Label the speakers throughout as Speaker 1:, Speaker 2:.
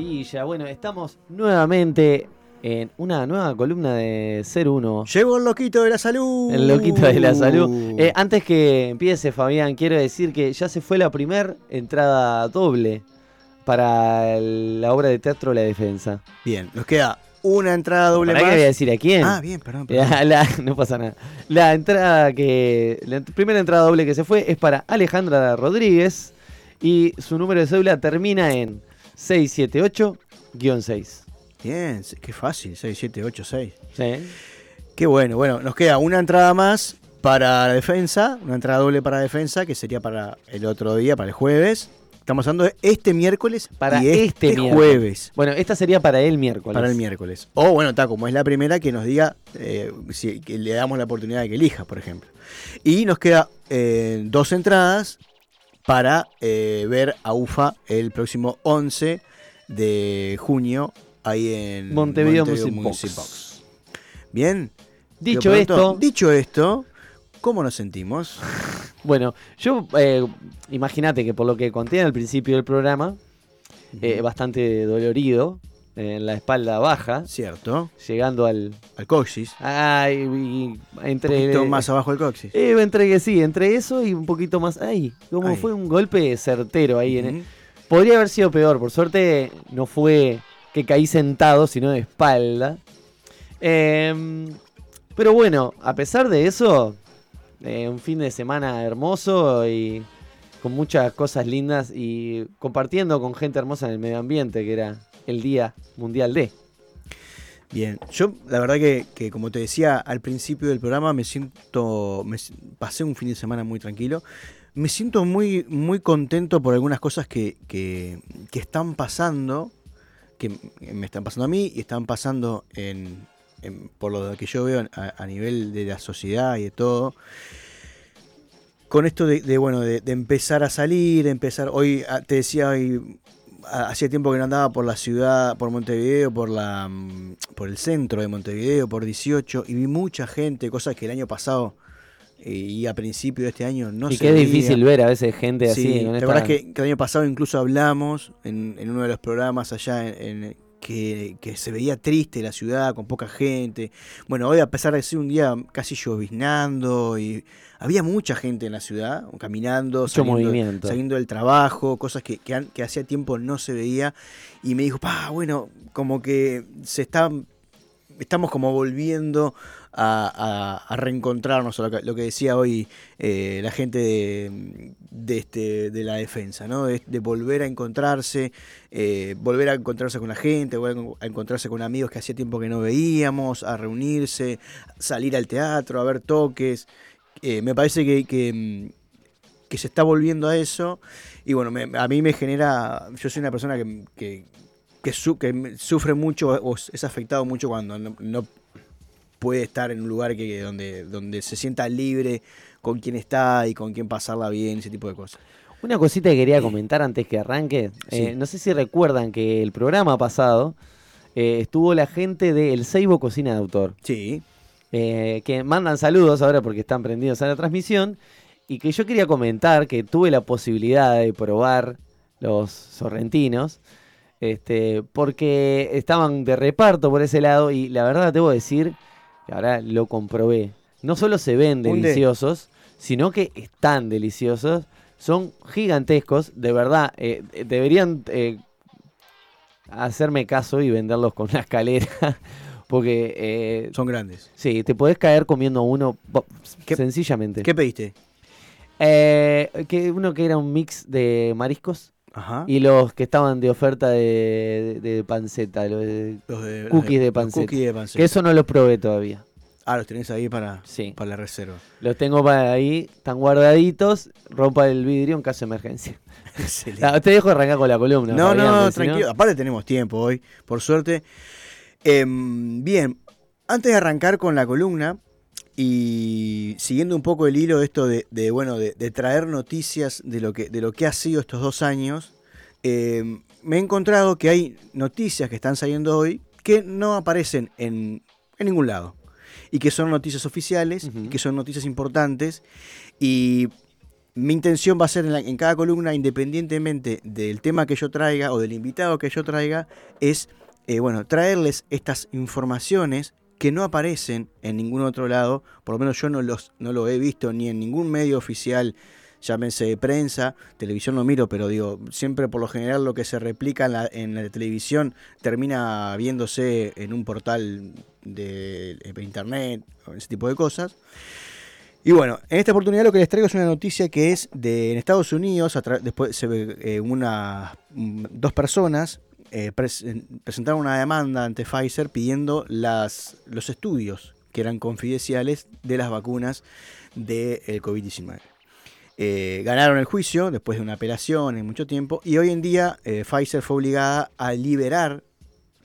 Speaker 1: Maravilla, bueno, estamos nuevamente en una nueva columna de Ser Uno.
Speaker 2: Llegó el loquito de la salud.
Speaker 1: El loquito de la salud. Eh, antes que empiece, Fabián, quiero decir que ya se fue la primer entrada doble para el- la obra de teatro La Defensa.
Speaker 2: Bien, nos queda una entrada doble
Speaker 1: ¿Para qué
Speaker 2: más.
Speaker 1: voy a decir a quién?
Speaker 2: Ah, bien, perdón. perdón.
Speaker 1: La- la- no pasa nada. La entrada que. La primera entrada doble que se fue es para Alejandra Rodríguez. Y su número de cédula termina en 678-6.
Speaker 2: Bien, qué fácil, 6, 7, 8, 6.
Speaker 1: ¿Sí?
Speaker 2: Qué bueno, bueno, nos queda una entrada más para la defensa, una entrada doble para defensa, que sería para el otro día, para el jueves. Estamos hablando de este miércoles
Speaker 1: Para
Speaker 2: y
Speaker 1: este,
Speaker 2: este,
Speaker 1: miércoles.
Speaker 2: jueves.
Speaker 1: Bueno, esta sería para el miércoles.
Speaker 2: Para el miércoles. O bueno, está como es la primera, que nos diga eh, si que le damos la oportunidad de que elija, por ejemplo. Y nos queda eh, dos entradas para eh, ver a UFA el próximo 11 de junio ahí en
Speaker 1: Montevideo Music Box.
Speaker 2: Box. Bien.
Speaker 1: Dicho
Speaker 2: pronto,
Speaker 1: esto,
Speaker 2: Dicho esto, ¿cómo nos sentimos?
Speaker 1: bueno, yo eh, imagínate que por lo que conté al principio del programa, eh, bastante dolorido en la espalda baja,
Speaker 2: Cierto.
Speaker 1: llegando al.
Speaker 2: Al coxis.
Speaker 1: Ay, y
Speaker 2: Un
Speaker 1: entre.
Speaker 2: poquito más abajo del coxis.
Speaker 1: Eh, entre que sí, entre eso y un poquito más. Ay, como fue un golpe certero ahí. en
Speaker 2: Ujú.
Speaker 1: el- Podría haber sido peor, por suerte no fue que caí sentado, sino de espalda. Em, pero bueno, a pesar de eso, eh, un fin de semana hermoso y con muchas cosas lindas y compartiendo con gente hermosa en el medio ambiente, que era el Día Mundial de.
Speaker 2: Bien, yo la verdad que, como te decía al principio del programa, me siento, pasé un fin de semana muy tranquilo, me siento muy, muy contento por algunas cosas que, que, están pasando, que me están pasando a mí y están pasando en, por lo que yo veo a, nivel de la sociedad y de todo. Con esto de, bueno, de, de empezar a salir, empezar, hoy ah, te decía hoy hacía tiempo que no andaba por la ciudad, por Montevideo, por la mm, por el centro de Montevideo, por 18, y vi mucha gente, cosas que el año pasado eh, y a principio de este año no
Speaker 1: y
Speaker 2: se
Speaker 1: qué
Speaker 2: veía.
Speaker 1: difícil ver a veces gente
Speaker 2: Sí,
Speaker 1: así.
Speaker 2: la verdad es que, que el año pasado incluso hablamos en, en uno de los programas allá en, en- que, que se veía triste la ciudad, con poca gente. Bueno, hoy a pesar de ser un día casi lloviznando y había mucha gente en la ciudad, caminando, saliendo, saliendo del trabajo, cosas que, que hacía tiempo no se veía. Y me dijo, pa, bueno, como que se está, estamos como volviendo a, reencontrarnos, lo que, decía hoy eh, la gente de, este, de la defensa, ¿no? De, de volver a encontrarse, eh, volver a encontrarse con la gente, volver a encontrarse con amigos que hacía tiempo que no veíamos, a reunirse, salir al teatro, a ver toques. Eh, me parece que, que se está volviendo a eso. Y bueno, me- a mí me genera. Yo soy una persona que, que, que su- que me- sufre mucho o es afectado mucho cuando no, no puede estar en un lugar que, donde, donde se sienta libre con quien está y con quien pasarla bien, ese tipo de cosas.
Speaker 1: Una cosita que quería comentar antes que arranque. Eh, no sé si recuerdan que el programa pasado eh, estuvo la gente de El Seibo Cocina de Autor.
Speaker 2: Sí.
Speaker 1: eh, que mandan saludos ahora porque están prendidos a la transmisión. Y que yo quería comentar que tuve la posibilidad de probar los sorrentinos. Este, porque estaban de reparto por ese lado. Y la verdad debo decir que ahora lo comprobé. No solo se ven deliciosos, sino que están deliciosos. Son gigantescos, de verdad. eh, deberían eh, hacerme caso y venderlos con una escalera. Porque, eh,
Speaker 2: Son grandes.
Speaker 1: sí, te podés caer comiendo uno bo-
Speaker 2: ¿Qué-
Speaker 1: sencillamente.
Speaker 2: ¿Qué pediste?
Speaker 1: Eh, que uno que era un mix de mariscos
Speaker 2: Ajá.
Speaker 1: y los que estaban de oferta de, de- de panceta, los de-
Speaker 2: Los de, los
Speaker 1: cookies
Speaker 2: los
Speaker 1: panceta.
Speaker 2: cookies de panceta.
Speaker 1: que eso no los probé todavía.
Speaker 2: Ah, los tenés ahí para,
Speaker 1: Sí.
Speaker 2: para la reserva.
Speaker 1: Los tengo para ahí, están guardaditos, rompa el vidrio en caso de emergencia.
Speaker 2: Excelente.
Speaker 1: Ah, te dejo arrancar con la columna.
Speaker 2: No, no,
Speaker 1: si
Speaker 2: tranquilo. Aparte tenemos tiempo hoy, por suerte. Em, bien, antes de arrancar con la columna y siguiendo un poco el hilo de esto de, de, bueno, de, de traer noticias de lo que, de lo que ha sido estos dos años, em, me he encontrado que hay noticias que están saliendo hoy que no aparecen en, en ningún lado. Y que son noticias oficiales, y que son noticias importantes. Y mi intención va a ser en, la- en cada columna, independientemente del tema que yo traiga o del invitado que yo traiga, es eh, bueno, traerles estas informaciones que no aparecen en ningún otro lado, por lo menos yo no, los, no lo he visto ni en ningún medio oficial, llámese de prensa, televisión no miro, pero digo, siempre por lo general lo que se replica en la, en la televisión termina viéndose en un portal de, de internet, ese tipo de cosas. Y bueno, en esta oportunidad lo que les traigo es una noticia que es de en Estados Unidos, después se ve eh, una, mm, dos personas eh, pres- presentaron una demanda ante Pfizer pidiendo las, los estudios que eran confidenciales de las vacunas del COVID-19. Eh, ganaron el juicio después de una apelación en mucho tiempo y hoy en día eh, Pfizer fue obligada a liberar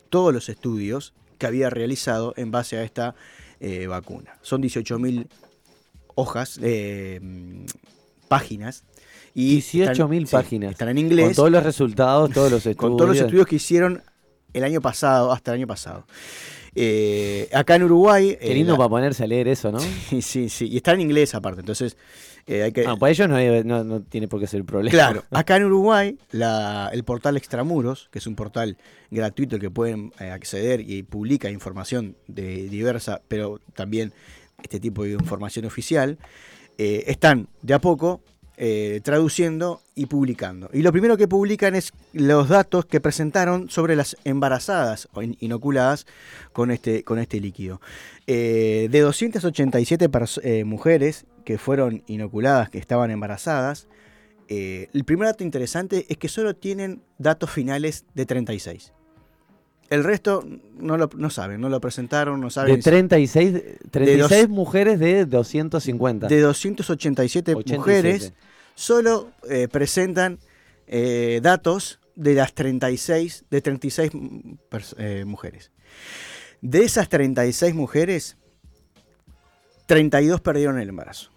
Speaker 2: todos los estudios que había realizado en base a esta eh, vacuna. Son 18.000 hojas, eh, mm, páginas. Y
Speaker 1: 18.000
Speaker 2: sí,
Speaker 1: páginas.
Speaker 2: Están en
Speaker 1: Con
Speaker 2: inglés.
Speaker 1: todos los resultados, todos los estudios.
Speaker 2: Con todos los estudios que hicieron el año pasado, hasta el año pasado. Eh, acá en Uruguay.
Speaker 1: Qué
Speaker 2: eh,
Speaker 1: lindo
Speaker 2: la-
Speaker 1: para ponerse a leer eso, ¿no?
Speaker 2: Sí, sí, sí. Y está en inglés aparte. Entonces, eh, hay que.
Speaker 1: Ah, para ellos no, hay- no, no tiene por qué ser el problema.
Speaker 2: Claro, acá en Uruguay, la- el portal Extramuros, que es un portal gratuito que pueden eh, acceder y publica información de diversa, pero también este tipo de información oficial, están de a poco eh, traduciendo y publicando. Y lo primero que publican es los datos que presentaron sobre las embarazadas inoculadas con este, este líquido. Eh, de 287 pers- eh, mujeres que fueron inoculadas, que estaban embarazadas, el primer dato interesante es que solo tienen datos finales de 36. El resto no lo no saben, no lo presentaron, no saben.
Speaker 1: De 36, 36
Speaker 2: dos-
Speaker 1: mujeres de 250.
Speaker 2: de 287
Speaker 1: 87.
Speaker 2: mujeres, solo eh, presentan eh, datos de las 36, de 36 mm, pers- eh, mujeres. De esas 36 mujeres, 32 perdieron el embarazo.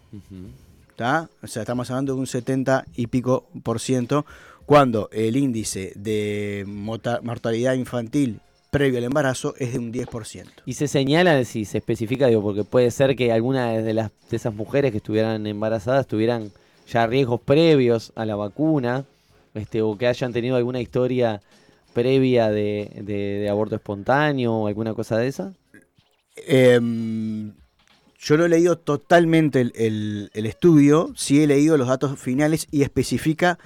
Speaker 2: ¿tá? O sea, estamos hablando de un 70 y pico por ciento, cuando el índice de mortalidad infantil previo al embarazo es de un 10%.
Speaker 1: Y se señala, si se especifica, digo, porque puede ser que alguna de, las, de esas mujeres que estuvieran embarazadas tuvieran ya riesgos previos a la vacuna, este, o que hayan tenido alguna historia previa de, de- de aborto espontáneo o alguna cosa de esa.
Speaker 2: Em, yo no he leído totalmente el, el- el estudio, sí he leído los datos finales y especifica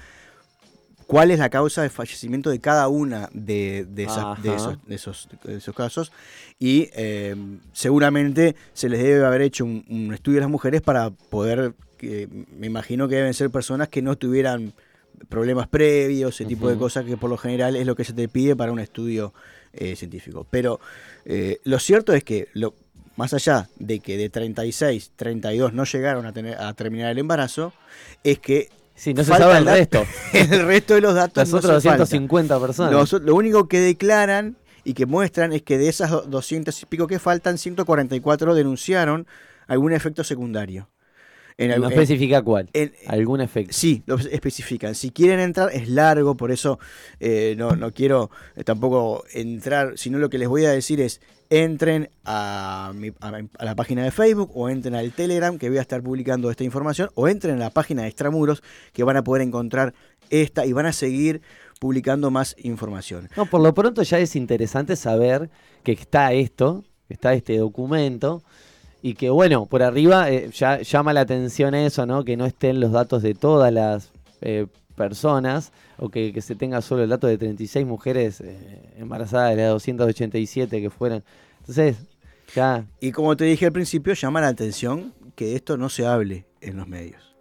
Speaker 2: cuál es la causa de fallecimiento de cada una de, de esas- de
Speaker 1: Ajá.
Speaker 2: esos, de esos- de esos casos. Y em, seguramente se les debe haber hecho un, un estudio a las mujeres para poder, me imagino que deben ser personas que no tuvieran problemas previos, ese tipo de cosas que por lo general es lo que se te pide para un estudio eh, científico. Pero eh, lo cierto es que lo, más allá de que de 36, 32 no llegaron a, tener, a terminar el embarazo, es que
Speaker 1: Sí, no se
Speaker 2: Falta
Speaker 1: sabe el resto.
Speaker 2: el resto de los datos
Speaker 1: Las
Speaker 2: no
Speaker 1: otras
Speaker 2: se faltan.
Speaker 1: 250 personas.
Speaker 2: Los- lo único que declaran y que muestran es que de esas do- 200 y pico que faltan, 144 denunciaron algún efecto secundario. En
Speaker 1: no
Speaker 2: en-
Speaker 1: especifica cuál.
Speaker 2: en-
Speaker 1: Algún efecto.
Speaker 2: Sí, lo especifican. Si quieren entrar, es largo, por eso eh, no, no quiero eh, tampoco entrar, sino lo que les voy a decir es, entren a, mi- a la página de Facebook o entren al Telegram, que voy a estar publicando esta información, o entren a la página de Extramuros, que van a poder encontrar esta y van a seguir publicando más información.
Speaker 1: No, por lo pronto ya es interesante saber que está esto, está este documento, y que bueno, por arriba eh, ya llama la atención eso, ¿no? Que no estén los datos de todas las eh, personas o que, se tenga solo el dato de 36 mujeres eh, embarazadas de las 287 que fueran. Entonces, ya
Speaker 2: Y como te dije al principio, llama la atención que esto no se hable en los medios.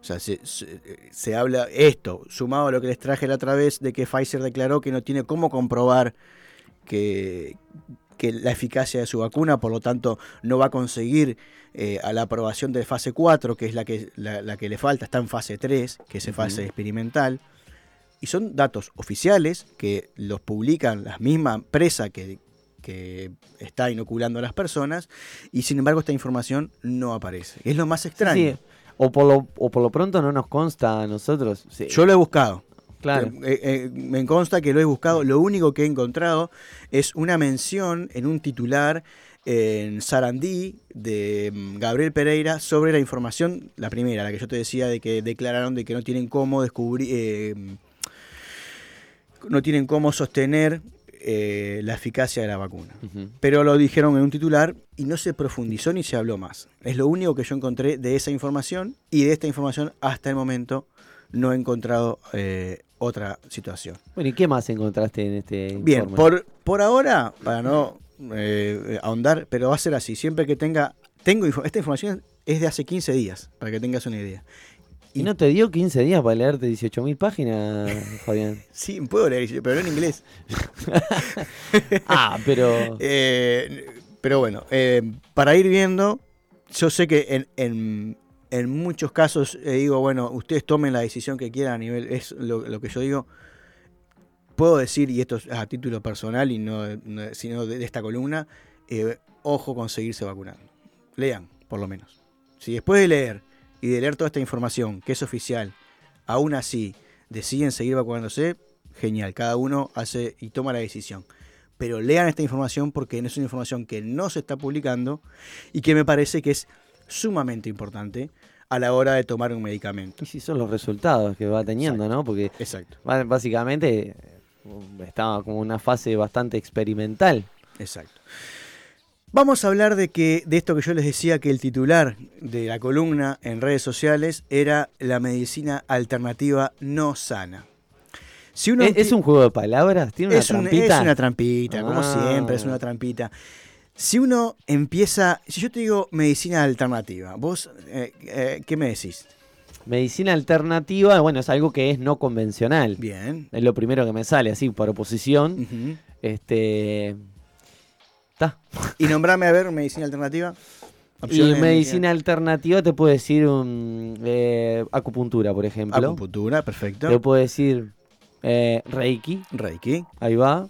Speaker 2: O sea, se, se- se habla esto, sumado a lo que les traje la otra vez de que Pfizer declaró que no tiene cómo comprobar que, que la eficacia de su vacuna, por lo tanto no va a conseguir eh, a la aprobación de fase 4, que es la que, la, la que le falta, está en fase 3, que es fase experimental. Y son datos oficiales que los publican la misma empresa que, que está inoculando a las personas y sin embargo esta información no aparece. Es lo más extraño.
Speaker 1: Sí, o, por lo, o por lo pronto no nos consta a nosotros. sí,
Speaker 2: Yo lo he buscado.
Speaker 1: Claro.
Speaker 2: Eh, eh, me consta que lo he buscado. Lo único que he encontrado es una mención en un titular en Sarandí de mm, Gabriel Pereira sobre la información, la primera, la que yo te decía de que declararon de que no tienen cómo descubrir, eh, no tienen cómo sostener eh, la eficacia de la vacuna. Pero lo dijeron en un titular y no se profundizó ni se habló más. Es lo único que yo encontré de esa información y de esta información hasta el momento no he encontrado eh, otra situación.
Speaker 1: Bueno, ¿y qué más encontraste en este
Speaker 2: Bien,
Speaker 1: informe?
Speaker 2: por, por ahora, para no eh, ahondar, pero va a ser así. Siempre que tenga, tengo esta información es de hace 15 días, para que tengas una idea.
Speaker 1: ¿Y no te dio 15 días para leerte 18.000 páginas, Fabián?
Speaker 2: Sí, puedo leer, pero no en inglés.
Speaker 1: Ah, pero...
Speaker 2: Eh, pero bueno, eh, para ir viendo, yo sé que en, en- en muchos casos eh, digo, bueno, ustedes tomen la decisión que quieran a nivel, es lo, que yo digo. Puedo decir, y esto es a título personal y no, no- sino de, de esta columna, eh, ojo con seguirse vacunando. Lean, por lo menos. Si después de leer y de leer toda esta información, que es oficial, aún así deciden seguir vacunándose, genial, cada uno hace y toma la decisión pero lean esta información porque es una información que no se está publicando y que me parece que es sumamente importante a la hora de tomar un medicamento.
Speaker 1: Y si son los resultados que va teniendo, ¿no? Porque
Speaker 2: Exacto,
Speaker 1: básicamente eh, estaba como una fase bastante experimental.
Speaker 2: exacto. Vamos a hablar de que de esto que yo les decía que el titular de la columna en redes sociales era la medicina alternativa no sana. Si uno
Speaker 1: ¿Es, un juego de palabras? ¿Tiene una
Speaker 2: es, un-
Speaker 1: trampita?
Speaker 2: es una trampita, como
Speaker 1: Ah.
Speaker 2: siempre, es una trampita. Si uno empieza, si yo te digo medicina alternativa, vos, eh, eh, ¿qué me decís?
Speaker 1: Medicina alternativa, bueno, es algo que es no convencional.
Speaker 2: Bien.
Speaker 1: Es lo primero que me sale, así, por oposición. Este. Está.
Speaker 2: Y nombrame a ver medicina alternativa.
Speaker 1: Y
Speaker 2: Opciones de
Speaker 1: medicina alternativa te puedo decir eh, acupuntura, por ejemplo.
Speaker 2: Acupuntura, perfecto.
Speaker 1: Te puedo decir eh, Reiki,
Speaker 2: Reiki.
Speaker 1: ahí va.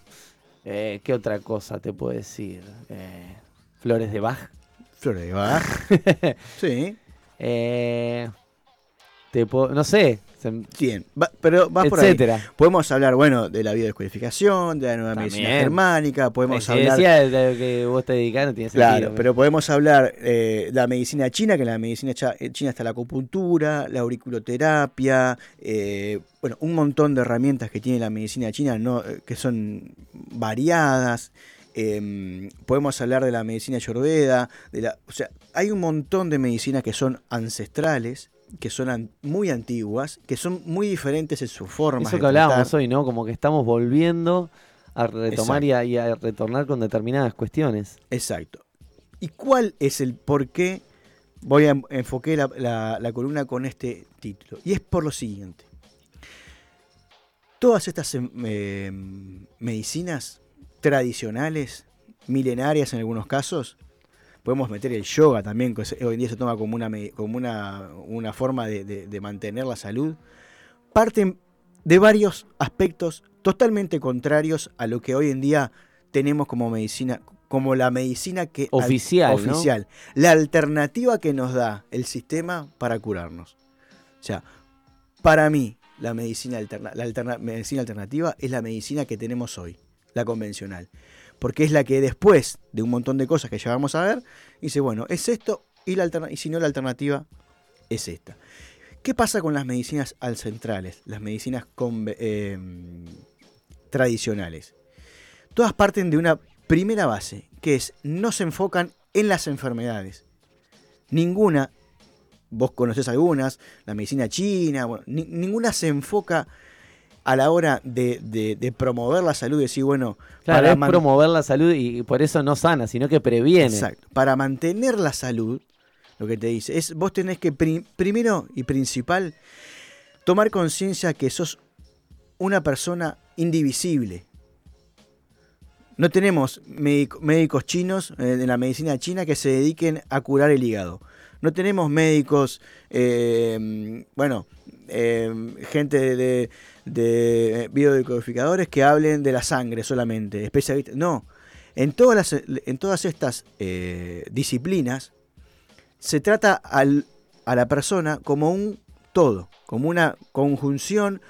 Speaker 1: Eh, ¿Qué otra cosa te puedo decir? Eh, flores de Bach.
Speaker 2: Flores de Bach. sí.
Speaker 1: Eh, te puedo- no sé.
Speaker 2: Bien. Va- pero vas por ahí.
Speaker 1: etcétera.
Speaker 2: Podemos hablar, bueno, de la biodescodificación, de la nueva
Speaker 1: También.
Speaker 2: medicina germánica, podemos hablar...
Speaker 1: decía de lo que vos te dedicás, no tiene sentido.
Speaker 2: Claro, pero podemos hablar eh, de la medicina china, que en la medicina eh, china está la acupuntura, la auriculoterapia, eh, bueno, un montón de herramientas que tiene la medicina china no, Eh, que son variadas. Eh, podemos hablar de la medicina ayurveda, de la, o sea, hay un montón de medicinas que son ancestrales, que son muy antiguas, que son muy diferentes en su forma.
Speaker 1: Eso que hablábamos hoy, ¿no? Como que estamos volviendo a retomar y a, y a retornar con determinadas cuestiones.
Speaker 2: Exacto. ¿Y cuál es el por qué voy a en- enfoqué la, la- la columna con este título? Y es por lo siguiente. Todas estas em, em, medicinas tradicionales, milenarias en algunos casos, podemos meter el yoga también, que hoy en día se toma como una, como una, una forma de, de- de mantener la salud, parten de varios aspectos totalmente contrarios a lo que hoy en día tenemos como medicina, como la medicina que
Speaker 1: Oficial, ¿no?
Speaker 2: oficial, la alternativa que nos da el sistema para curarnos. O sea, para mí la medicina alterna- la alterna- medicina alternativa es la medicina que tenemos hoy, la convencional, porque es la que después de un montón de cosas que ya vamos a ver dice bueno es esto y la si no la alternativa es esta. ¿Qué pasa con las medicinas ancestrales, las medicinas eh, tradicionales? Todas parten de una primera base, que es no se enfocan en las enfermedades. Ninguna vos conocés algunas, la medicina china, bueno, ninguna se enfoca a la hora de, promover la salud y decir, bueno,
Speaker 1: claro, para es promover la salud y por eso no sana, sino que previene.
Speaker 2: Exacto. Para mantener la salud, lo que te dice, es vos tenés que primero y principal tomar conciencia que sos una persona indivisible. No tenemos médicos chinos eh, en la medicina china que se dediquen a curar el hígado. No tenemos médicos, eh, bueno, eh, gente de, de biodecodificadores que hablen de la sangre solamente, especialistas. No, en todas, las, en todas estas disciplinas se trata al, a la persona como un todo, como una conjunción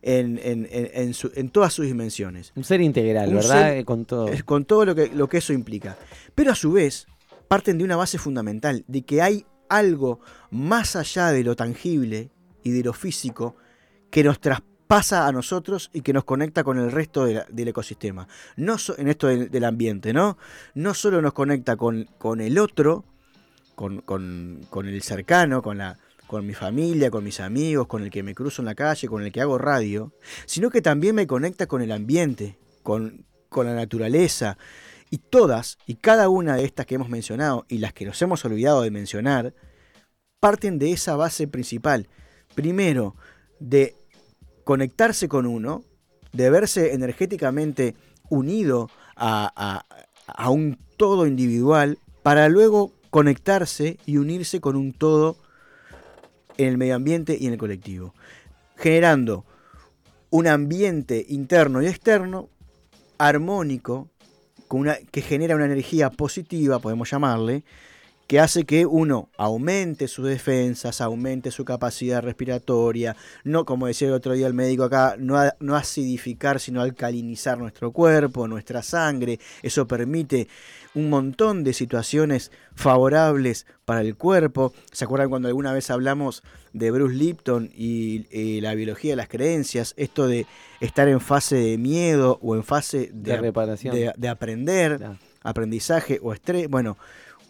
Speaker 2: en, en, en, en, todas sus dimensiones.
Speaker 1: Un ser integral, ¿verdad? con todo.
Speaker 2: Con todo lo que, lo que eso implica. Pero a su vez, parten de una base fundamental, de que hay algo más allá de lo tangible y de lo físico que nos traspasa a nosotros y que nos conecta con el resto del ecosistema. No en esto del, ambiente, ¿no? No solo nos conecta con, con el otro, con, con, con el cercano, con la, con mi familia, con mis amigos, con el que me cruzo en la calle, con el que hago radio, sino que también me conecta con el ambiente, con, la naturaleza. Y todas y cada una de estas que hemos mencionado y las que nos hemos olvidado de mencionar, parten de esa base principal. Primero, de conectarse con uno, de verse energéticamente unido a, a un todo individual, para luego conectarse y unirse con un todo en el medio ambiente y en el colectivo, generando un ambiente interno y externo armónico que genera una energía positiva, podemos llamarle, que hace que uno aumente sus defensas, aumente su capacidad respiratoria, no, como decía el otro día el médico acá, no, no acidificar, sino alcalinizar nuestro cuerpo, nuestra sangre. Eso permite un montón de situaciones favorables para el cuerpo. ¿Se acuerdan cuando alguna vez hablamos de Bruce Lipton y, la biología de las creencias? Esto de estar en fase de miedo o en fase de,
Speaker 1: reparación.
Speaker 2: de, aprender, aprendizaje o estrés. Bueno,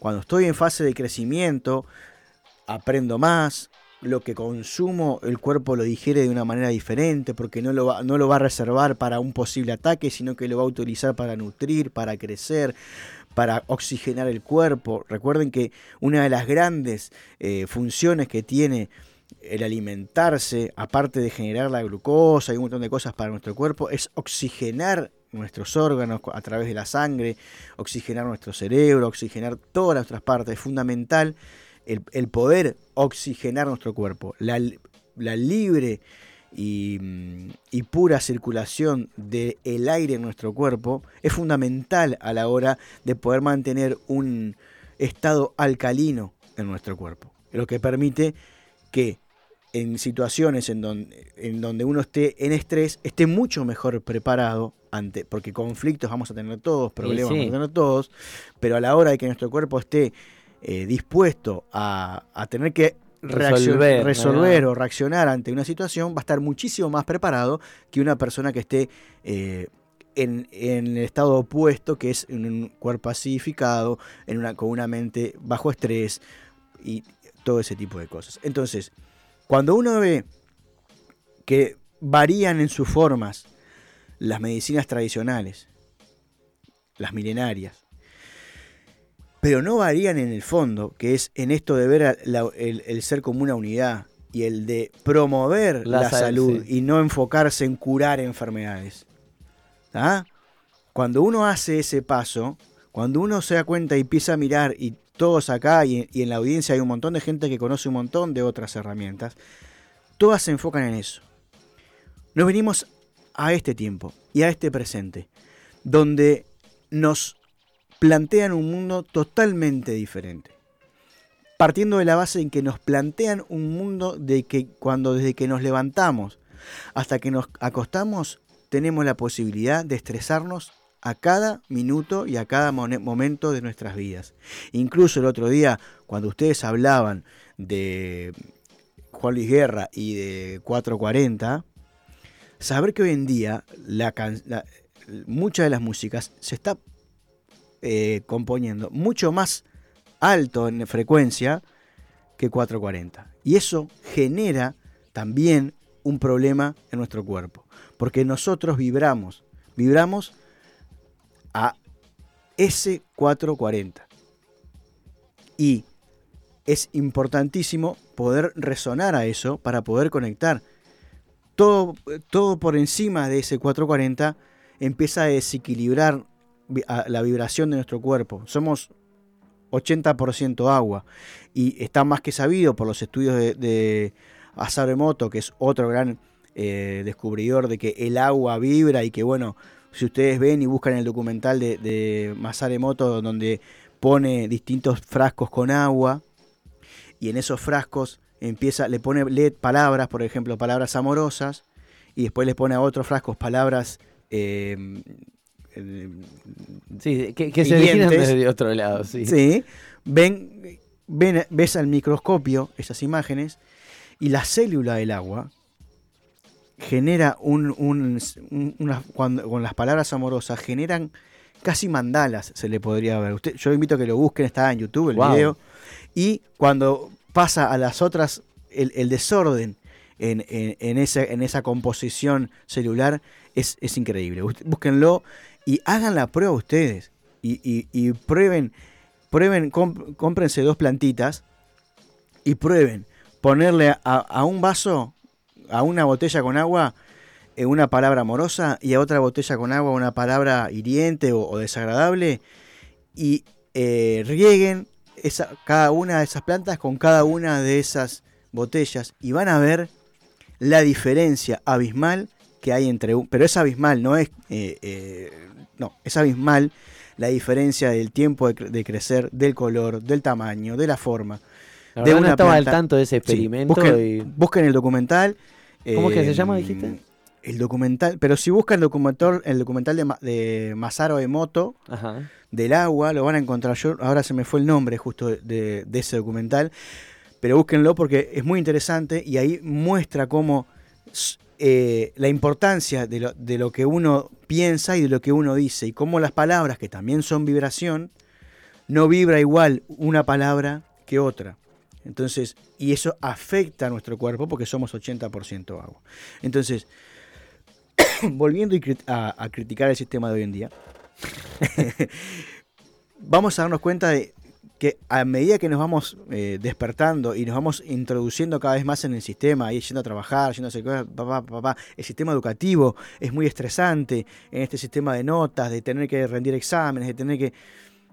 Speaker 2: cuando estoy en fase de crecimiento, aprendo más, lo que consumo el cuerpo lo digiere de una manera diferente porque no lo, va, no lo va a reservar para un posible ataque, sino que lo va a utilizar para nutrir, para crecer, para oxigenar el cuerpo. Recuerden que una de las grandes eh, funciones que tiene el alimentarse, aparte de generar la glucosa y un montón de cosas para nuestro cuerpo, es oxigenar nuestros órganos a través de la sangre, oxigenar nuestro cerebro, oxigenar todas nuestras partes. Es fundamental el, poder oxigenar nuestro cuerpo. La, libre y, pura circulación del el aire en nuestro cuerpo es fundamental a la hora de poder mantener un estado alcalino en nuestro cuerpo. Lo que permite que en situaciones en donde, en donde uno esté en estrés, esté mucho mejor preparado ante, porque conflictos vamos a tener todos, problemas vamos a tener todos, pero a la hora de que nuestro cuerpo esté eh, dispuesto a, tener que resolver, resolver o reaccionar ante una situación, va a estar muchísimo más preparado que una persona que esté eh, en, el estado opuesto, que es en un cuerpo pacificado, en una, con una mente bajo estrés y todo ese tipo de cosas. Entonces, cuando uno ve que varían en sus formas las medicinas tradicionales, las milenarias, pero no varían en el fondo, que es en esto de ver el, ser como una unidad y el de promover la, salud y no enfocarse en curar enfermedades. Cuando uno hace ese paso, cuando uno se da cuenta y empieza a mirar y todos acá y, en la audiencia hay un montón de gente que conoce un montón de otras herramientas, todas se enfocan en eso. Nos venimos a este tiempo y a este presente, donde nos plantean un mundo totalmente diferente. Partiendo de la base en que nos plantean un mundo de que cuando desde que nos levantamos hasta que nos acostamos tenemos la posibilidad de estresarnos a cada minuto y a cada momento de nuestras vidas. Incluso el otro día, cuando ustedes hablaban de Juan Luis Guerra y de 440, saber que hoy en día la, muchas de las músicas se está eh, componiendo mucho más alto en frecuencia que 440. Y eso genera también un problema en nuestro cuerpo, porque nosotros vibramos, vibramos a S440. Y es importantísimo poder resonar a eso para poder conectar. Todo, todo por encima de ese 440 empieza a desequilibrar la vibración de nuestro cuerpo. Somos 80% agua y está más que sabido por los estudios de, de que es otro gran eh, descubridor de que el agua vibra y que bueno, si ustedes ven y buscan el documental de, de donde pone distintos frascos con agua y en esos frascos empieza, le pone palabras, por ejemplo, palabras amorosas, y después le pone a otros frascos palabras eh,
Speaker 1: sí, que, se originan desde otro lado. Sí,
Speaker 2: sí ven, ven, ves al microscopio esas imágenes y la célula del agua genera un, un cuando, con las palabras amorosas generan casi mandalas, se le podría ver. Usted, yo invito a que lo busquen, está en YouTube el video. Y cuando pasa a las otras, el, desorden en, en, esa, en esa composición celular es, es increíble. Búsquenlo y hagan la prueba ustedes. Y, prueben, prueben, cómprense dos plantitas y prueben ponerle a, un vaso, a una botella con agua, eh, una palabra amorosa y a otra botella con agua una palabra hiriente o, desagradable y eh, rieguen esa, cada una de esas plantas con cada una de esas botellas y van a ver la diferencia abismal que hay entre pero es abismal no es eh, no, es abismal la diferencia del tiempo de, crecer, del color, del tamaño, de la forma.
Speaker 1: De una no estaba al tanto de ese experimento.
Speaker 2: busquen, el documental.
Speaker 1: ¿Cómo es que se llama, dijiste?
Speaker 2: El documental, pero si buscan el documental, el documental de, de Masaru Emoto, del agua, lo van a encontrar. Yo ahora se me fue el nombre justo de, de ese documental, pero búsquenlo porque es muy interesante y ahí muestra cómo eh, la importancia de lo, de lo, que uno piensa y de lo que uno dice, y cómo las palabras, que también son vibración, no vibra igual una palabra que otra. Entonces, y eso afecta a nuestro cuerpo porque somos 80% agua. Entonces, volviendo a, criticar el sistema de hoy en día, vamos a darnos cuenta de que a medida que nos vamos eh, despertando y nos vamos introduciendo cada vez más en el sistema, y yendo a trabajar, yendo a hacer cosas, el sistema educativo es muy estresante en este sistema de notas, de tener que rendir exámenes, de tener que...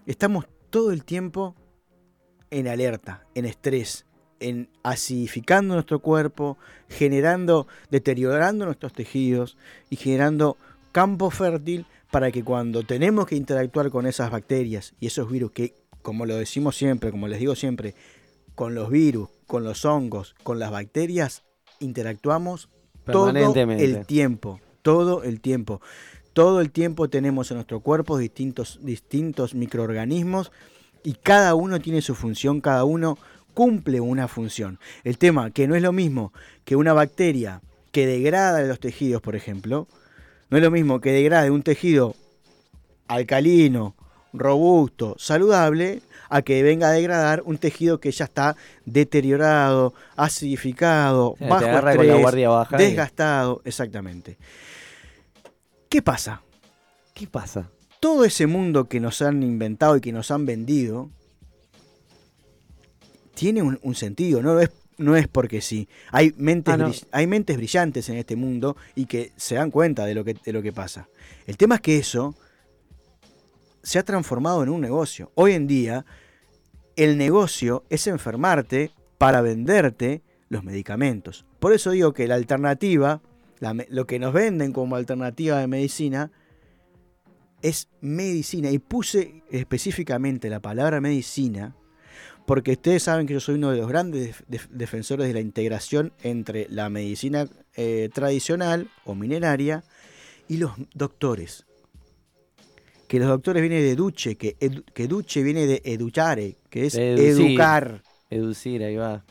Speaker 2: Estamos todo el tiempo en alerta, en estrés, en acidificando nuestro cuerpo, generando, deteriorando nuestros tejidos y generando campo fértil para que cuando tenemos que interactuar con esas bacterias y esos virus que como lo decimos siempre, como les digo siempre, con los virus, con los hongos, con las bacterias, interactuamos todo el tiempo, todo el tiempo. Todo el tiempo tenemos en nuestro cuerpo distintos, distintos microorganismos y cada uno tiene su función, cada uno cumple una función. El tema que no es lo mismo que una bacteria que degrada los tejidos, por ejemplo, no es lo mismo que degrade un tejido alcalino robusto, saludable, a que venga a degradar un tejido que ya está deteriorado, acidificado, bajo estrés, desgastado, exactamente. ¿Qué pasa?
Speaker 1: ¿Qué pasa?
Speaker 2: Todo ese mundo que nos han inventado y que nos han vendido tiene un, sentido, no es, no es porque sí. Hay mentes, ah, hay mentes brillantes en este mundo y que se dan cuenta de lo que, de lo que pasa. El tema es que eso se ha transformado en un negocio. Hoy en día, el negocio es enfermarte para venderte los medicamentos. Por eso digo que la alternativa, lo que nos venden como alternativa de medicina, es medicina. Y puse específicamente la palabra medicina porque ustedes saben que yo soy uno de los grandes defensores de la integración entre la medicina eh, tradicional o mineraria y los doctores que los doctores vienen de duce, que, que duce viene de educare, que es educar.
Speaker 1: Educir, ahí va.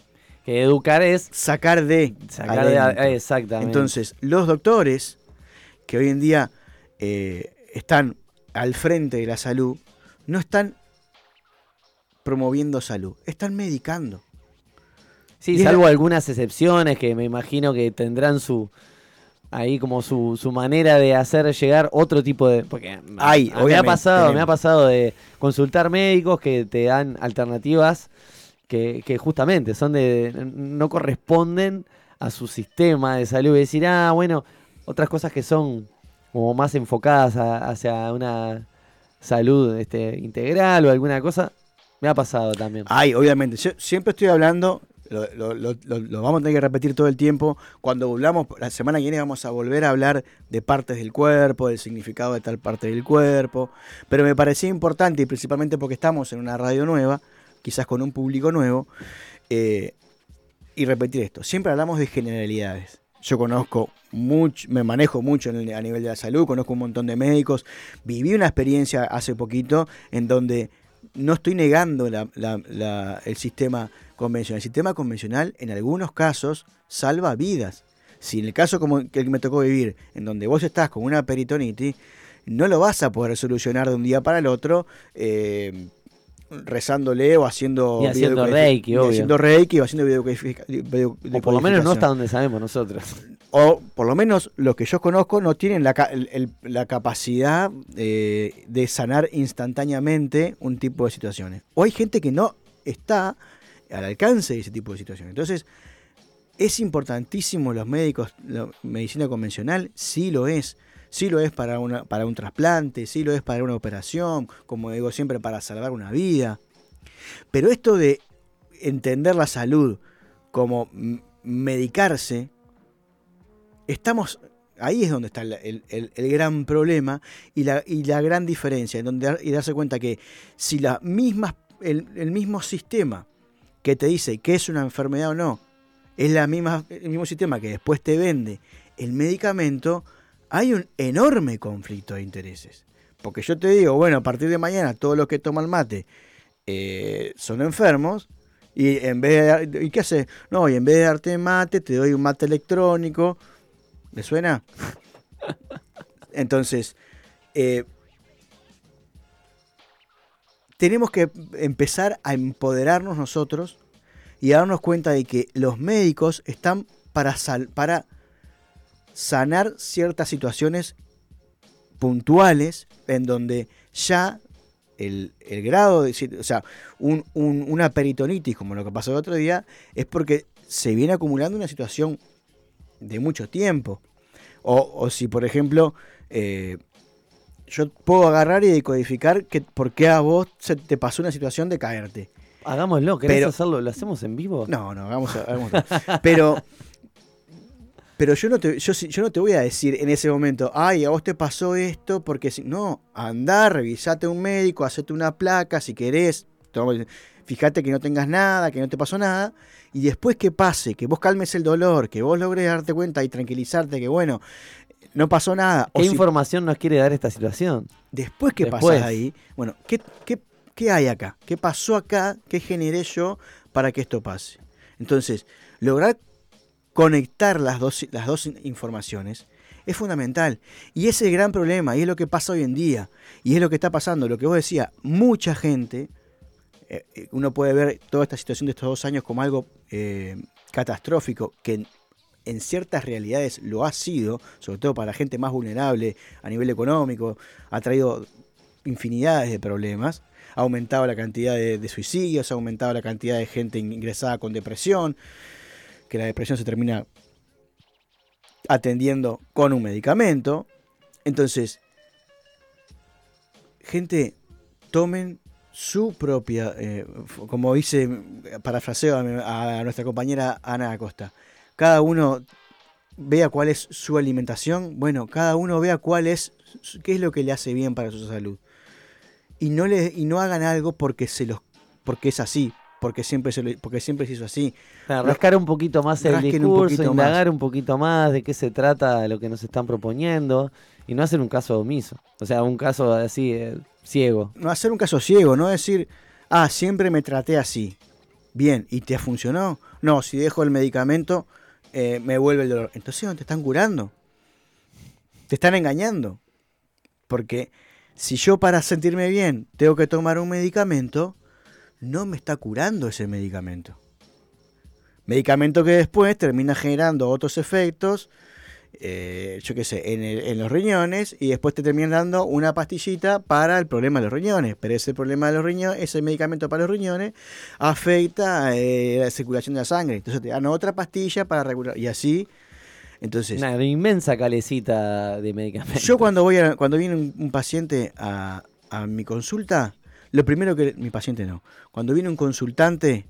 Speaker 1: Que educar es...
Speaker 2: Sacar de.
Speaker 1: Sacar de, exactamente.
Speaker 2: Entonces, los doctores, que hoy en día eh, están al frente de la salud, no están promoviendo salud, están medicando.
Speaker 1: Sí,
Speaker 2: Y
Speaker 1: salvo
Speaker 2: la-
Speaker 1: algunas excepciones que me imagino que tendrán su ahí como su, su manera de hacer llegar otro tipo de porque a-
Speaker 2: Hay,
Speaker 1: a- me ha pasado, me ha pasado de consultar médicos que te dan alternativas que, que justamente son de no corresponden a su sistema de salud y decir, "Ah, bueno, otras cosas que son como más enfocadas hacia una salud este, integral o alguna cosa, me ha pasado también.
Speaker 2: Hay, obviamente. Yo siempre estoy hablando, lo, vamos a tener que repetir todo el tiempo. Cuando volvamos, la semana que viene vamos a volver a hablar de partes del cuerpo, del significado de tal parte del cuerpo. Pero me parecía importante, y principalmente porque estamos en una radio nueva, quizás con un público nuevo, eh, y repetir esto. Siempre hablamos de generalidades. Yo conozco mucho, me manejo mucho a nivel de la salud, conozco un montón de médicos. Viví una experiencia hace poquito en donde no estoy negando el sistema convencional. El sistema convencional en algunos casos salva vidas. Si en el caso como el que me tocó vivir, en donde vos estás con una peritonitis, no lo vas a poder solucionar de un día para el otro eh, rezándole o haciendo
Speaker 1: Y haciendo reiki,
Speaker 2: y
Speaker 1: obvio.
Speaker 2: haciendo reiki o haciendo video-
Speaker 1: o por lo menos no hasta donde sabemos nosotros.
Speaker 2: O por lo menos los que yo conozco no tienen la, ca- el- el- la capacidad eh, de sanar instantáneamente un tipo de situaciones. O hay gente que no está al alcance de ese tipo de situaciones. Entonces, ¿es importantísimo los médicos, la medicina convencional? Sí lo es. Sí lo es para, una, para un trasplante, sí lo es para una operación, como digo siempre, para salvar una vida. Pero esto de entender la salud como medicarse, estamos ahí es donde está el, el- gran problema y la, y la gran diferencia en donde y darse cuenta que si la misma el, el mismo sistema que te dice que es una enfermedad o no es la misma el mismo sistema que después te vende el medicamento hay un enorme conflicto de intereses porque yo te digo bueno a partir de mañana todos los que toman mate eh, son enfermos y en vez de ¿y qué hace? No, y en vez de darte mate, te doy un mate electrónico. ¿Le suena? Entonces, eh, tenemos que empezar a empoderarnos nosotros y a darnos cuenta de que los médicos están para, sal- para sanar ciertas situaciones puntuales en donde ya el, el grado de, o sea, un- un- una peritonitis como lo que pasó el otro día es porque se viene acumulando una situación de mucho tiempo. O, o si, por ejemplo, eh, yo puedo agarrar y decodificar que, por qué a vos se te pasó una situación de caerte.
Speaker 1: Hagámoslo, ¿querés
Speaker 2: Pero-
Speaker 1: hacerlo? ¿Lo hacemos en vivo?
Speaker 2: No, no, hagamos, hagámoslo. Pero, pero yo no te, yo, yo no te voy a decir en ese momento, ay, a vos te pasó esto, porque si. No, andá, revisate a un médico, hacete una placa si querés. Fíjate que no tengas nada, que no te pasó nada. Y después que pase, que vos calmes el dolor, que vos logres darte cuenta y tranquilizarte que, bueno, no pasó nada.
Speaker 1: ¿Qué
Speaker 2: o si-
Speaker 1: información nos quiere dar esta situación?
Speaker 2: Después que
Speaker 1: Después.
Speaker 2: ahí, bueno, ¿qué, qué, qué hay acá? ¿Qué pasó acá? ¿Qué generé yo para que esto pase? Entonces, lograr conectar las dos, las dos in- informaciones es fundamental. Y ese es el gran problema, y es lo que pasa hoy en día. Y es lo que está pasando, lo que vos decías, mucha gente, eh, eh, uno puede ver toda esta situación de estos dos años como algo eh, catastrófico, que en, en ciertas realidades lo ha sido, sobre todo para la gente más vulnerable a nivel económico, ha traído infinidades de problemas, ha aumentado la cantidad de, de suicidios, ha aumentado la cantidad de gente ingresada con depresión, que la depresión se termina atendiendo con un medicamento. Entonces, gente, tomen su propia, eh, como dice, parafraseo a, a nuestra compañera Ana Acosta, cada uno vea cuál es su alimentación, bueno, cada uno vea cuál es, qué es lo que le hace bien para su salud. Y no, le, y no hagan algo porque, se los, porque es así, porque siempre, se lo- porque siempre se hizo así.
Speaker 1: Para rascar un poquito más el
Speaker 2: un
Speaker 1: discurso,
Speaker 2: poquito
Speaker 1: indagar un poquito más de qué se trata lo que nos están proponiendo y no hacer un caso omiso. O sea, un caso así, eh, ciego.
Speaker 2: no hacer un caso ciego, no decir, ah, siempre me traté así. Bien, ¿y te funcionó? No, si dejo el medicamento, eh, me vuelve el dolor. Entonces te están curando. Te están engañando. Porque si yo para sentirme bien tengo que tomar un medicamento, no me está curando ese medicamento. Medicamento que después termina generando otros efectos, eh, yo qué sé, en, el- en los riñones y después te termina dando una pastillita para el problema de los riñones. Pero ese problema de los riñones, ese medicamento para los riñones, afecta eh, la circulación de la sangre. Entonces te dan otra pastilla para regular. Y así. Entonces,
Speaker 1: Una inmensa calecita de medicamentos.
Speaker 2: yo cuando voy a, cuando viene un, un paciente a, a mi consulta, lo primero que mi paciente no, cuando viene un consultante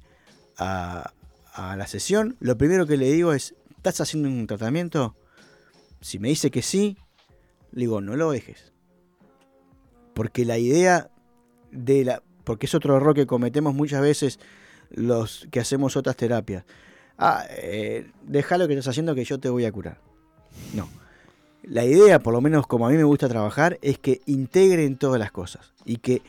Speaker 2: a, a la sesión, lo primero que le digo es, ¿estás haciendo un tratamiento? Si me dice que sí, le digo, no lo dejes. Porque la idea de la, porque es otro error que cometemos muchas veces los que hacemos otras terapias. Ah, eh, deja lo que estás haciendo que yo te voy a curar. No. La idea, por lo menos como a mí me gusta trabajar, es que integren todas las cosas. Y que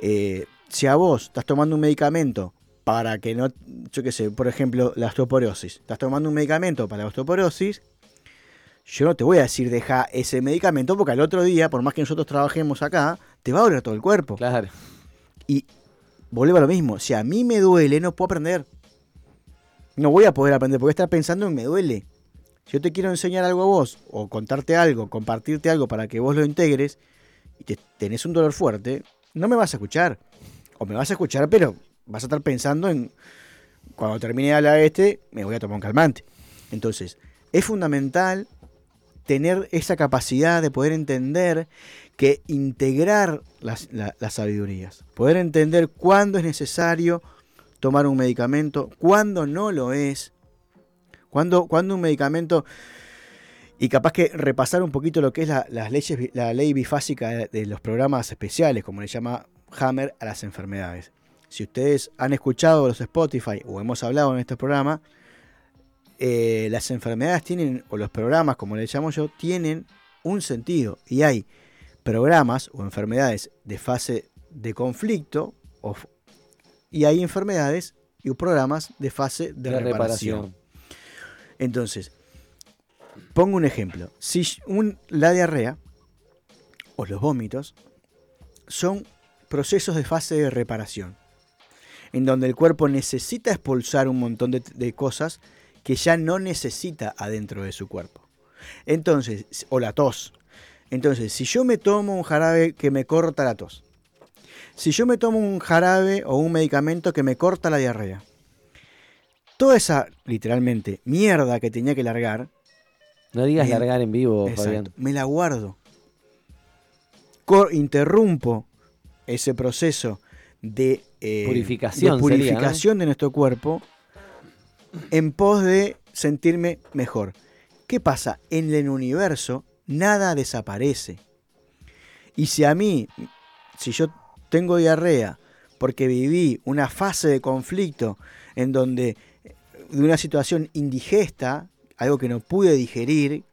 Speaker 2: eh, si a vos estás tomando un medicamento para que no, yo qué sé, por ejemplo, la osteoporosis. Estás tomando un medicamento para la osteoporosis. Yo no te voy a decir deja ese medicamento porque al otro día, por más que nosotros trabajemos acá, te va a doler todo el cuerpo.
Speaker 1: Claro.
Speaker 2: Y volvemos a lo mismo. Si a mí me duele, no puedo aprender. No voy a poder aprender porque estar pensando en me duele. Si yo te quiero enseñar algo a vos, o contarte algo, compartirte algo para que vos lo integres, y te, tenés un dolor fuerte, no me vas a escuchar. O me vas a escuchar, pero vas a estar pensando en, cuando termine de hablar este, me voy a tomar un calmante. Entonces, es fundamental tener esa capacidad de poder entender que integrar las, la- las sabidurías, poder entender cuándo es necesario tomar un medicamento, cuándo no lo es, cuándo, cuándo un medicamento, y capaz que repasar un poquito lo que es la, las leyes, la ley bifásica de, de los programas especiales, como le llama Hammer a las enfermedades. Si ustedes han escuchado los Spotify o hemos hablado en este programa, eh, las enfermedades tienen, o los programas, como le llamo yo, tienen un sentido. Y hay programas o enfermedades de fase de conflicto o y hay enfermedades y programas de fase de,
Speaker 1: De
Speaker 2: reparación.
Speaker 1: reparación.
Speaker 2: Entonces, pongo un ejemplo. Si la diarrea o los vómitos son procesos de fase de reparación, en donde el cuerpo necesita expulsar un montón de, de cosas que ya no necesita adentro de su cuerpo. Entonces, o la tos. Entonces, si yo me tomo un jarabe que me corta la tos, si yo me tomo un jarabe o un medicamento que me corta la diarrea, toda esa, literalmente, mierda que tenía que largar,
Speaker 1: No digas largar en vivo,
Speaker 2: exacto,
Speaker 1: Fabián.
Speaker 2: me la guardo. Interrumpo ese proceso de eh,
Speaker 1: Purificación
Speaker 2: de,
Speaker 1: sería, ¿no?
Speaker 2: purificación de nuestro cuerpo en pos de sentirme mejor. ¿Qué pasa? En el universo nada desaparece. Y si a mí, si yo tengo diarrea porque viví una fase de conflicto en donde de una situación indigesta, algo que no pude digerir,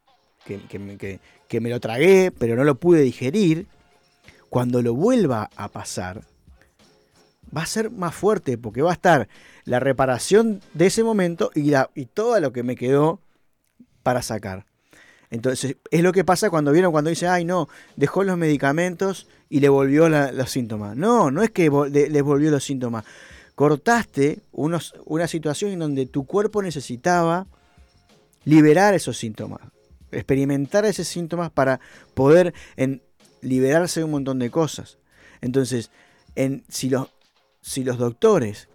Speaker 2: que, que que- me lo tragué, pero no lo pude digerir, cuando lo vuelva a pasar, va a ser más fuerte, porque va a estar la reparación de ese momento y, la, y todo lo que me quedó para sacar. Entonces, es lo que pasa cuando vieron, cuando dice, ay, no, dejó los medicamentos y le volvió los síntomas. No, no es que les volvió los síntomas. Cortaste unos, una situación en donde tu cuerpo necesitaba liberar esos síntomas, experimentar esos síntomas para poder en, liberarse de un montón de cosas. Entonces, en, si, los, si los doctores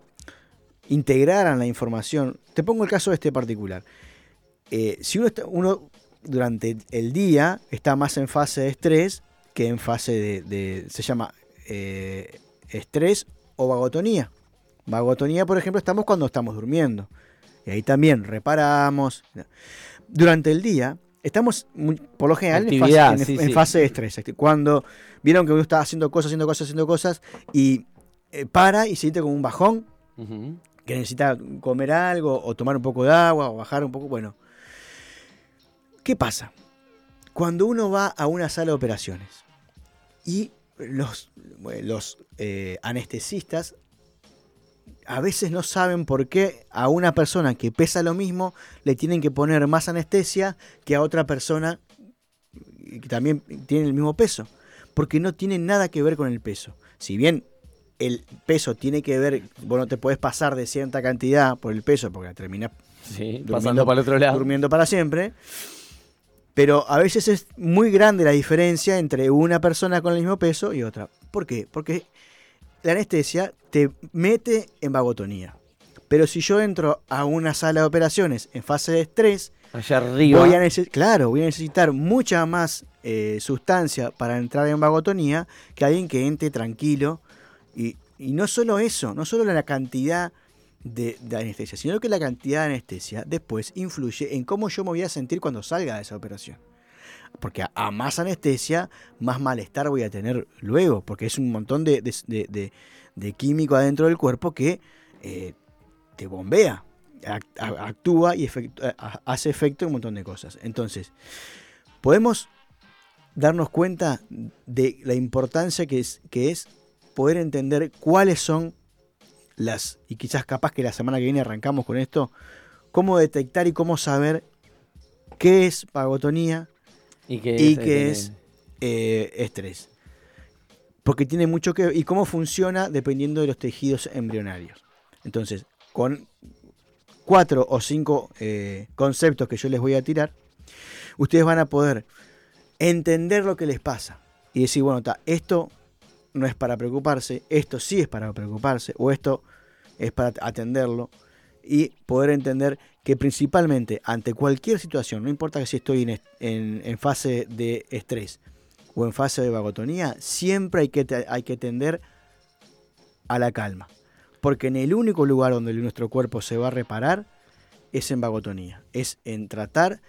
Speaker 2: integraran la información, te pongo el caso este particular. Eh, si uno, está- uno durante el día está más en fase de estrés que en fase de, de- se llama eh, estrés o vagotonía. Vagotonía, por ejemplo, estamos cuando estamos durmiendo. Y ahí también reparamos. Durante el día estamos, muy- por lo general, en fase, en-
Speaker 1: sí,
Speaker 2: en
Speaker 1: sí.
Speaker 2: fase de estrés. Cuando vieron que uno está haciendo cosas, haciendo cosas, haciendo cosas, y eh, para y siente como un bajón, que necesita comer algo o tomar un poco de agua o bajar un poco, bueno. ¿Qué pasa? Cuando uno va a una sala de operaciones y los, los eh, anestesistas a veces no saben por qué a una persona que pesa lo mismo le tienen que poner más anestesia que a otra persona que también tiene el mismo peso. Porque no tiene nada que ver con el peso. Si bien el peso tiene que ver, vos no te podés pasar de cierta cantidad por el peso porque terminás
Speaker 1: Sí, pasando para el otro lado.
Speaker 2: durmiendo para siempre. Pero a veces es muy grande la diferencia entre una persona con el mismo peso y otra. ¿Por qué? Porque la anestesia te mete en vagotonía. Pero si yo entro a una sala de operaciones en fase de estrés,
Speaker 1: Allá arriba.
Speaker 2: voy a claro, voy a necesitar mucha más eh, sustancia para entrar en vagotonía que alguien que entre tranquilo. Y, y no solo eso, no solo la cantidad de, de anestesia, sino que la cantidad de anestesia después influye en cómo yo me voy a sentir cuando salga de esa operación. Porque a, más anestesia, más malestar voy a tener luego, porque es un montón de, de- químico adentro del cuerpo que eh, te bombea, actúa y hace efecto en un montón de cosas. Entonces, podemos darnos cuenta de la importancia que es, poder entender cuáles son las, y quizás capaz que la semana que viene arrancamos con esto, cómo detectar y cómo saber qué es vagotonía
Speaker 1: y que
Speaker 2: y
Speaker 1: es,
Speaker 2: qué
Speaker 1: eh,
Speaker 2: es eh, estrés. Porque tiene mucho que ver, y cómo funciona dependiendo de los tejidos embrionarios. Entonces, con cuatro o cinco eh, conceptos que yo les voy a tirar, ustedes van a poder entender lo que les pasa y decir, bueno, ta, esto no es para preocuparse, esto sí es para preocuparse, o esto es para atenderlo, y poder entender que principalmente ante cualquier situación, no importa que si estoy en, en- en fase de estrés o en fase de vagotonía, siempre hay que, hay que tender a la calma. Porque en el único lugar donde nuestro cuerpo se va a reparar es en vagotonía. Es en tratar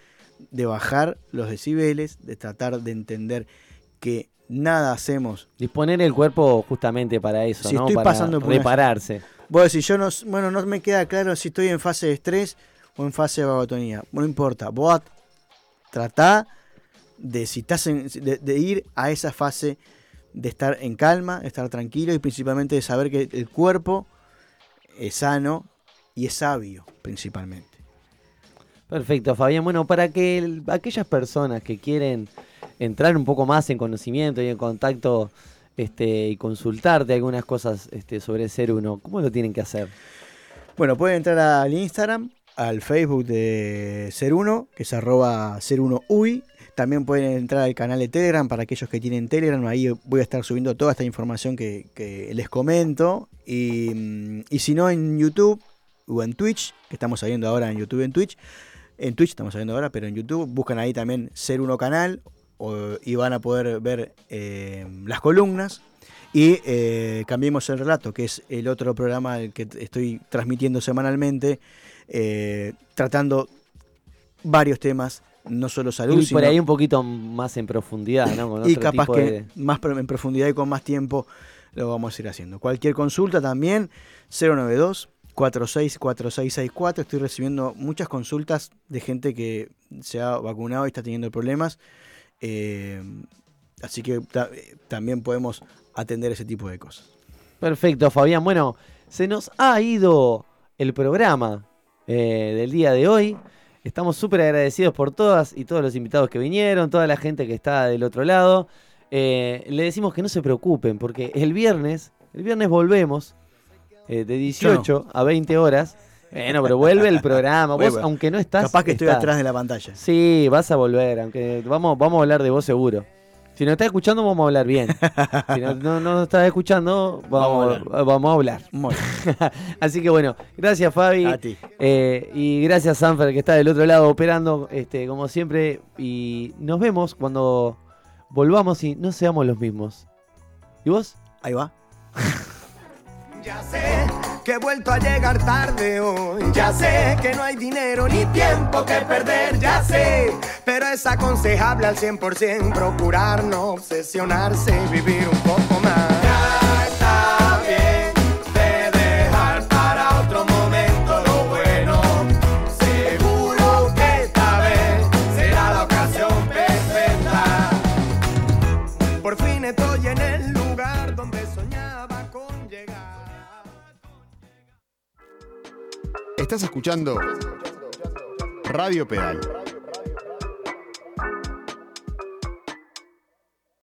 Speaker 2: de bajar los decibeles, de tratar de entender que nada hacemos.
Speaker 1: Disponer el cuerpo justamente para eso,
Speaker 2: Si
Speaker 1: ¿no?
Speaker 2: estoy
Speaker 1: para
Speaker 2: pasando por una-
Speaker 1: repararse.
Speaker 2: Vos decís, yo no, bueno, no me queda claro si estoy en fase de estrés o en fase de vagotonía. No importa, vos at- tratá de, si estás en- de, de ir a esa fase de estar en calma, de estar tranquilo y principalmente de saber que el cuerpo es sano y es sabio, principalmente.
Speaker 1: Perfecto, Fabián. Bueno, para que el- aquellas personas que quieren entrar un poco más en conocimiento y en contacto este, y consultarte algunas cosas este, sobre ser uno, ¿cómo lo tienen que hacer?
Speaker 2: Bueno, pueden entrar al Instagram, al Facebook de Ser Uno, que es arroba Ser Uno. También pueden entrar al canal de Telegram para aquellos que tienen Telegram. Ahí voy a estar subiendo toda esta información que, les comento. Y, mm, y si no, en YouTube o en Twitch, que estamos saliendo ahora en YouTube y en Twitch. En Twitch estamos saliendo ahora, pero en YouTube buscan ahí también Ser Uno Canal o- y van a poder ver eh, las columnas. Y eh, cambiemos el relato, que es el otro programa que estoy transmitiendo semanalmente, eh, tratando varios temas, no solo salud,
Speaker 1: Y por
Speaker 2: sino-
Speaker 1: ahí un poquito más en profundidad, ¿no? Con
Speaker 2: y
Speaker 1: otro
Speaker 2: capaz
Speaker 1: tipo
Speaker 2: que
Speaker 1: de-
Speaker 2: más en profundidad y con más tiempo lo vamos a ir haciendo. Cualquier consulta también, 092 464664. Estoy recibiendo muchas consultas de gente que se ha vacunado y está teniendo problemas. Eh, así que ta- eh, también podemos atender ese tipo de cosas.
Speaker 1: Perfecto, Fabián. Bueno, se nos ha ido el programa eh, del día de hoy. Estamos súper agradecidos por todas y todos los invitados que vinieron, toda la gente que está del otro lado. Eh, le decimos que no se preocupen, porque el viernes, el viernes volvemos eh, de 18 a 20 horas. Bueno, pero vuelve el programa. Vos, aunque no estás.
Speaker 2: Capaz que estoy atrás de la pantalla.
Speaker 1: Sí, vas a volver, aunque vamos, vamos a hablar de vos seguro. Si nos estás escuchando, vamos a hablar bien. Si no, no, no nos estás escuchando, vamos,
Speaker 2: Vamos a
Speaker 1: vamos a hablar.
Speaker 2: Muy bien.
Speaker 1: Así que bueno, gracias Fabi.
Speaker 2: A ti.
Speaker 1: Eh, y gracias Sanfer que está del otro lado operando, este, como siempre. Y nos vemos cuando volvamos y no seamos los mismos. ¿Y vos?
Speaker 2: Ahí va.
Speaker 3: Ya sé que he vuelto a llegar tarde hoy. Ya sé que no hay dinero ni tiempo que perder. Ya sé, pero es aconsejable al 100% procurar no obsesionarse y vivir un poco más.
Speaker 4: Estás escuchando Radio Pedal.